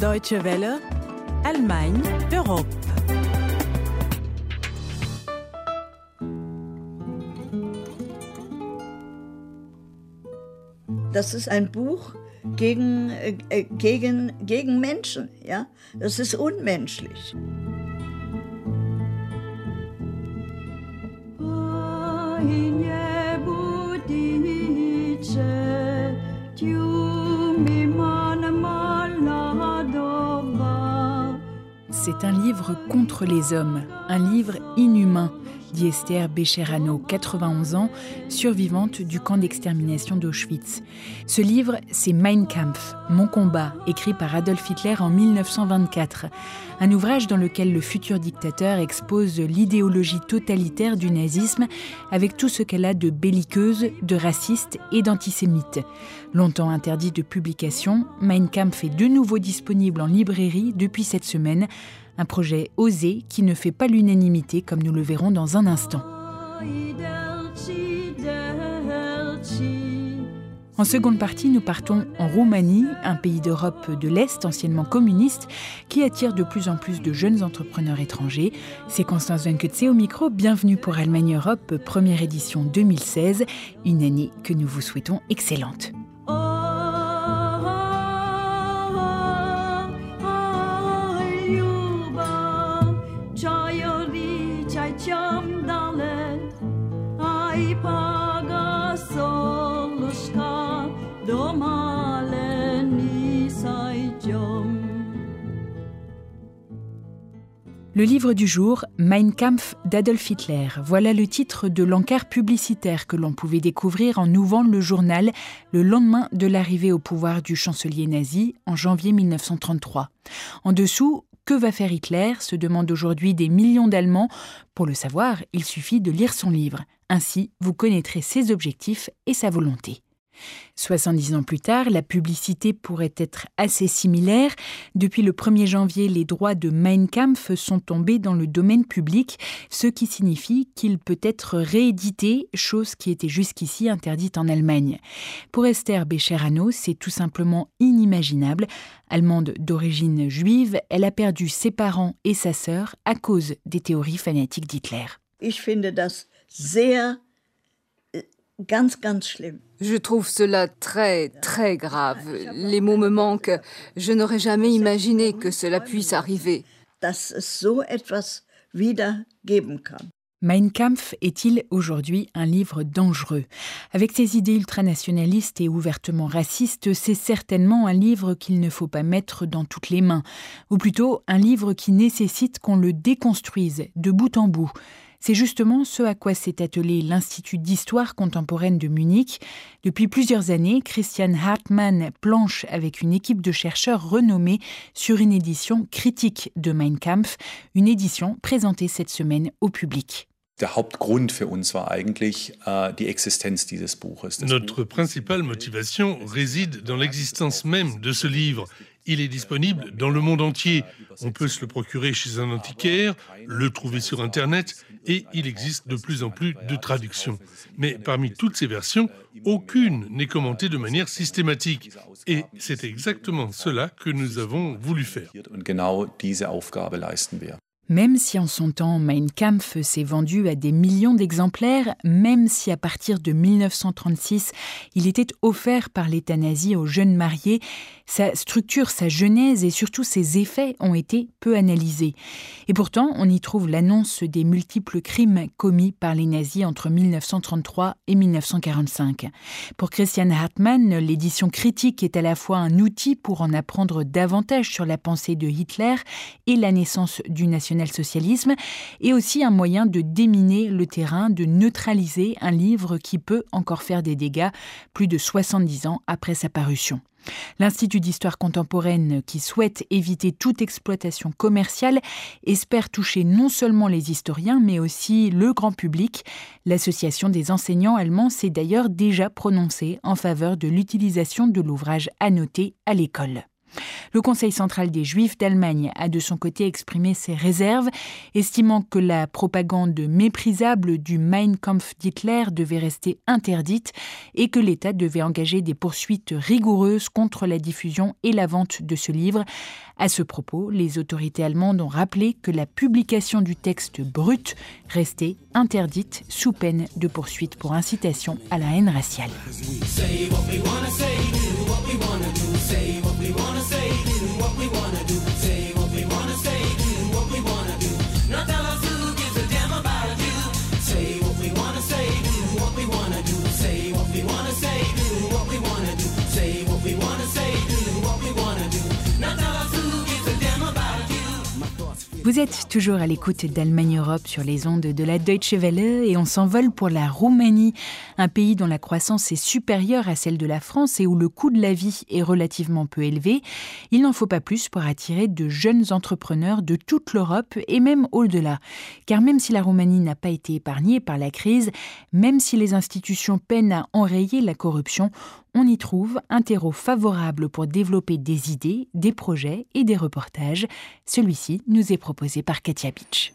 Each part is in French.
Deutsche Welle, Allemagne, Europe. Das ist ein Buch gegen, äh, gegen, gegen Menschen. Ja? Das ist unmenschlich. C'est un livre contre les hommes, un livre inhumain, dit Esther Becherano, 91 ans, survivante du camp d'extermination d'Auschwitz. Ce livre, c'est Mein Kampf, Mon combat, écrit par Adolf Hitler en 1924. Un ouvrage dans lequel le futur dictateur expose l'idéologie totalitaire du nazisme avec tout ce qu'elle a de belliqueuse, de raciste et d'antisémite. Longtemps interdit de publication, Mein Kampf est de nouveau disponible en librairie depuis cette semaine un projet osé qui ne fait pas l'unanimité comme nous le verrons dans un instant. En seconde partie, nous partons en Roumanie, un pays d'Europe de l'Est anciennement communiste qui attire de plus en plus de jeunes entrepreneurs étrangers. C'est Constance Venketse au micro. Bienvenue pour Allemagne Europe, première édition 2016, une année que nous vous souhaitons excellente. Le livre du jour, Mein Kampf d'Adolf Hitler. Voilà le titre de l'encart publicitaire que l'on pouvait découvrir en ouvrant le journal le lendemain de l'arrivée au pouvoir du chancelier nazi en janvier 1933. En dessous, que va faire Hitler se demandent aujourd'hui des millions d'Allemands. Pour le savoir, il suffit de lire son livre. Ainsi, vous connaîtrez ses objectifs et sa volonté. 70 ans plus tard, la publicité pourrait être assez similaire. Depuis le 1er janvier, les droits de Mein Kampf sont tombés dans le domaine public, ce qui signifie qu'il peut être réédité, chose qui était jusqu'ici interdite en Allemagne. Pour Esther Becherano, c'est tout simplement inimaginable. Allemande d'origine juive, elle a perdu ses parents et sa sœur à cause des théories fanatiques d'Hitler. Ganz, ganz schlimm. Je trouve cela très, très grave. Les mots me manquent. Je n'aurais jamais imaginé que cela puisse arriver. Dass es so etwas wieder geben kann. Mein Kampf est-il aujourd'hui un livre dangereux? Avec ses idées ultranationalistes et ouvertement racistes, c'est certainement un livre qu'il ne faut pas mettre dans toutes les mains, ou plutôt un livre qui nécessite qu'on le déconstruise de bout en bout. C'est justement ce à quoi s'est attelé l'Institut d'histoire contemporaine de Munich. Depuis plusieurs années, Christian Hartmann planche avec une équipe de chercheurs renommés sur une édition critique de Mein Kampf, une édition présentée cette semaine au public. Notre principale motivation réside dans l'existence même de ce livre. Il est disponible dans le monde entier. On peut se le procurer chez un antiquaire, le trouver sur Internet et il existe de plus en plus de traductions. Mais parmi toutes ces versions, aucune n'est commentée de manière systématique. Et c'est exactement cela que nous avons voulu faire. Même si en son temps Mein Kampf s'est vendu à des millions d'exemplaires, même si à partir de 1936 il était offert par l'État nazi aux jeunes mariés, sa structure, sa genèse et surtout ses effets ont été peu analysés. Et pourtant, on y trouve l'annonce des multiples crimes commis par les nazis entre 1933 et 1945. Pour Christian Hartmann, l'édition critique est à la fois un outil pour en apprendre davantage sur la pensée de Hitler et la naissance du national-socialisme, et aussi un moyen de déminer le terrain, de neutraliser un livre qui peut encore faire des dégâts plus de 70 ans après sa parution. L'Institut d'histoire contemporaine, qui souhaite éviter toute exploitation commerciale, espère toucher non seulement les historiens, mais aussi le grand public. L'association des enseignants allemands s'est d'ailleurs déjà prononcée en faveur de l'utilisation de l'ouvrage annoté à l'école. Le Conseil central des Juifs d'Allemagne a de son côté exprimé ses réserves, estimant que la propagande méprisable du Mein Kampf d'Hitler devait rester interdite et que l'État devait engager des poursuites rigoureuses contre la diffusion et la vente de ce livre. À ce propos, les autorités allemandes ont rappelé que la publication du texte brut restait interdite sous peine de poursuite pour incitation à la haine raciale. Vous êtes toujours à l'écoute d'Allemagne Europe sur les ondes de la Deutsche Welle et on s'envole pour la Roumanie, un pays dont la croissance est supérieure à celle de la France et où le coût de la vie est relativement peu élevé. Il n'en faut pas plus pour attirer de jeunes entrepreneurs de toute l'Europe et même au-delà. Car même si la Roumanie n'a pas été épargnée par la crise, même si les institutions peinent à enrayer la corruption, on y trouve un terreau favorable pour développer des idées, des projets et des reportages. Celui-ci nous est proposé par Katia Beach.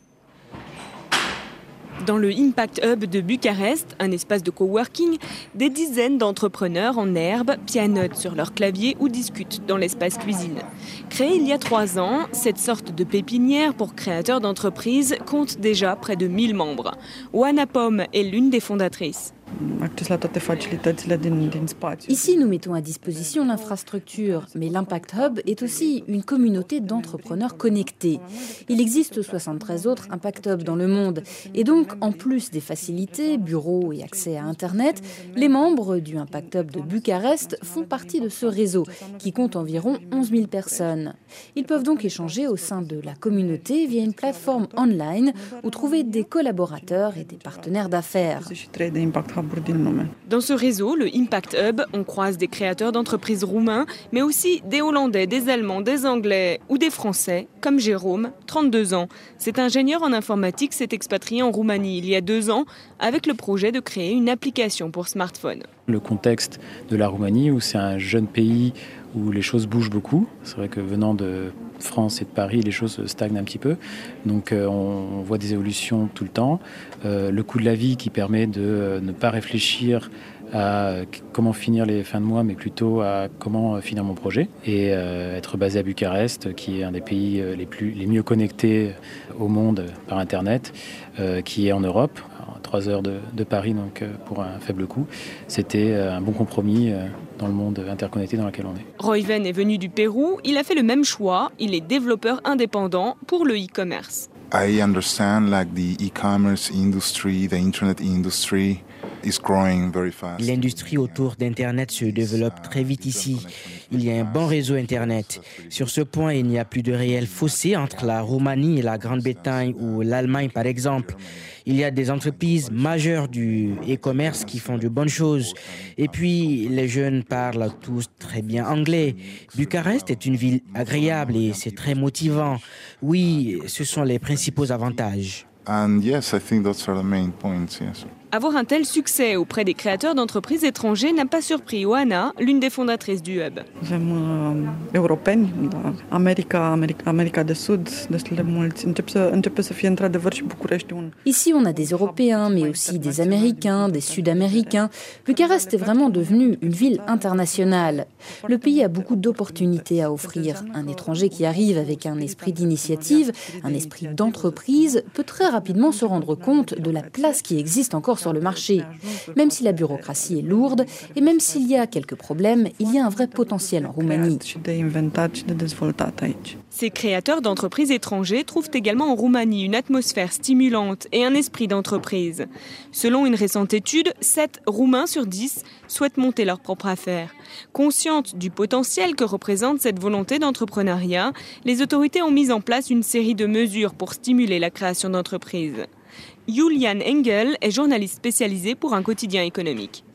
Dans le Impact Hub de Bucarest, un espace de coworking, des dizaines d'entrepreneurs en herbe pianotent sur leur clavier ou discutent dans l'espace cuisine. Créé il y a trois ans, cette sorte de pépinière pour créateurs d'entreprises compte déjà près de 1000 membres. Wana Pom est l'une des fondatrices. Ici, nous mettons à disposition l'infrastructure, mais l'Impact Hub est aussi une communauté d'entrepreneurs connectés. Il existe 73 autres Impact Hub dans le monde, et donc, en plus des facilités, bureaux et accès à Internet, les membres du Impact Hub de Bucarest font partie de ce réseau, qui compte environ 11 000 personnes. Ils peuvent donc échanger au sein de la communauté via une plateforme online ou trouver des collaborateurs et des partenaires d'affaires. Dans ce réseau, le Impact Hub, on croise des créateurs d'entreprises roumains, mais aussi des Hollandais, des Allemands, des Anglais ou des Français, comme Jérôme, 32 ans. Cet ingénieur en informatique s'est expatrié en Roumanie il y a deux ans avec le projet de créer une application pour smartphone. Le contexte de la Roumanie, où c'est un jeune pays où les choses bougent beaucoup. C'est vrai que venant de France et de Paris, les choses stagnent un petit peu. Donc euh, on voit des évolutions tout le temps. Euh, le coût de la vie qui permet de euh, ne pas réfléchir à comment finir les fins de mois, mais plutôt à comment finir mon projet. Et être basé à Bucarest, qui est un des pays les, mieux connectés au monde par Internet, qui est en Europe, trois heures de, de, Paris, donc pour un faible coût. C'était un bon compromis dans le monde interconnecté dans lequel on est. Royven est venu du Pérou, il a fait le même choix, il est développeur indépendant pour le e-commerce. I understand like the e-commerce industry, the internet industry is growing very fast. L'industrie autour d'internet se développe très vite ici. Il y a un bon réseau internet. Sur ce point, il n'y a plus de réel fossé entre la Roumanie et la Grande-Bretagne ou l'Allemagne par exemple. Il y a des entreprises majeures du e-commerce qui font de bonnes choses. Et puis, les jeunes parlent tous très bien anglais. Bucarest est une ville agréable et c'est très motivant. Oui, ce sont les principaux avantages. And yes, I think those are the main points, yes. Avoir un tel succès auprès des créateurs d'entreprises étrangers n'a pas surpris Oana, l'une des fondatrices du Hub. Ici, on a des Européens, mais aussi des Américains, des Sud-Américains. Bucarest est vraiment devenue une ville internationale. Le pays a beaucoup d'opportunités à offrir. Un étranger qui arrive avec un esprit d'initiative, un esprit d'entreprise, peut très rapidement se rendre compte de la place qui existe encore sur le marché. Même si la bureaucratie est lourde et même s'il y a quelques problèmes, il y a un vrai potentiel en Roumanie. Ces créateurs d'entreprises étrangers trouvent également en Roumanie une atmosphère stimulante et un esprit d'entreprise. Selon une récente étude, 7 Roumains sur 10 souhaitent monter leur propre affaire. Conscientes du potentiel que représente cette volonté d'entrepreneuriat, les autorités ont mis en place une série de mesures pour stimuler la création d'entreprises. Julian Engel est journaliste spécialisé pour un quotidien économique.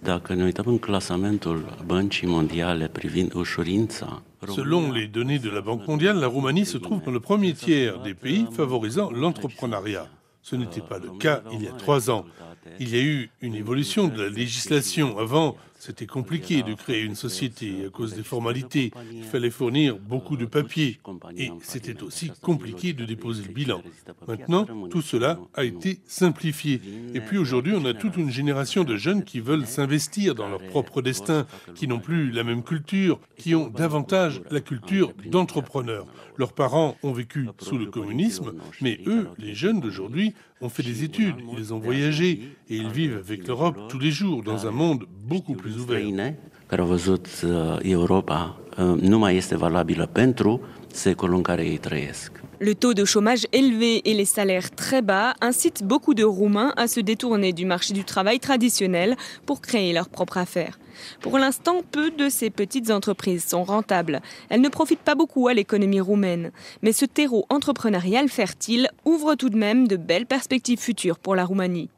Selon les données de la Banque mondiale, la Roumanie se trouve dans le premier tiers des pays favorisant l'entrepreneuriat. Ce n'était pas le cas il y a trois ans. Il y a eu une évolution de la législation. Avant, c'était compliqué de créer une société à cause des formalités. Il fallait fournir beaucoup de papiers et c'était aussi compliqué de déposer le bilan. Maintenant, tout cela a été simplifié. Et puis aujourd'hui, on a toute une génération de jeunes qui veulent s'investir dans leur propre destin, qui n'ont plus la même culture, qui ont davantage la culture d'entrepreneurs. Leurs parents ont vécu sous le communisme, mais eux, les jeunes d'aujourd'hui, ont fait des études, ils ont voyagé et ils vivent avec l'Europe tous les jours dans un monde beaucoup plus ouvert. Le taux de chômage élevé et les salaires très bas incitent beaucoup de Roumains à se détourner du marché du travail traditionnel pour créer leur propre affaire. Pour l'instant, peu de ces petites entreprises sont rentables. Elles ne profitent pas beaucoup à l'économie roumaine. Mais ce terreau entrepreneurial fertile ouvre tout de même de belles perspectives futures pour la Roumanie.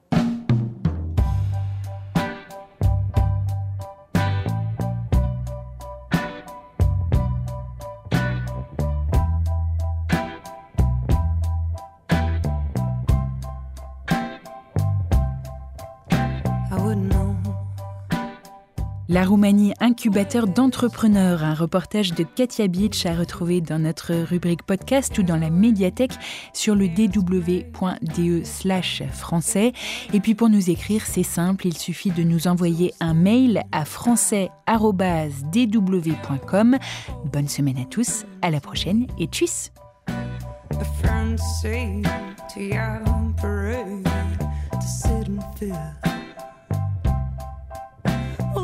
La Roumanie, incubateur d'entrepreneurs, un reportage de Katia Beach à retrouver dans notre rubrique podcast ou dans la médiathèque sur le dw.de slash français. Et puis pour nous écrire, c'est simple, il suffit de nous envoyer un mail à français.dw.com. Bonne semaine à tous, à la prochaine et tchuss!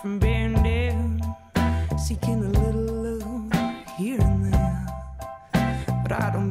from being dead, seeking a little love here and there. But I don't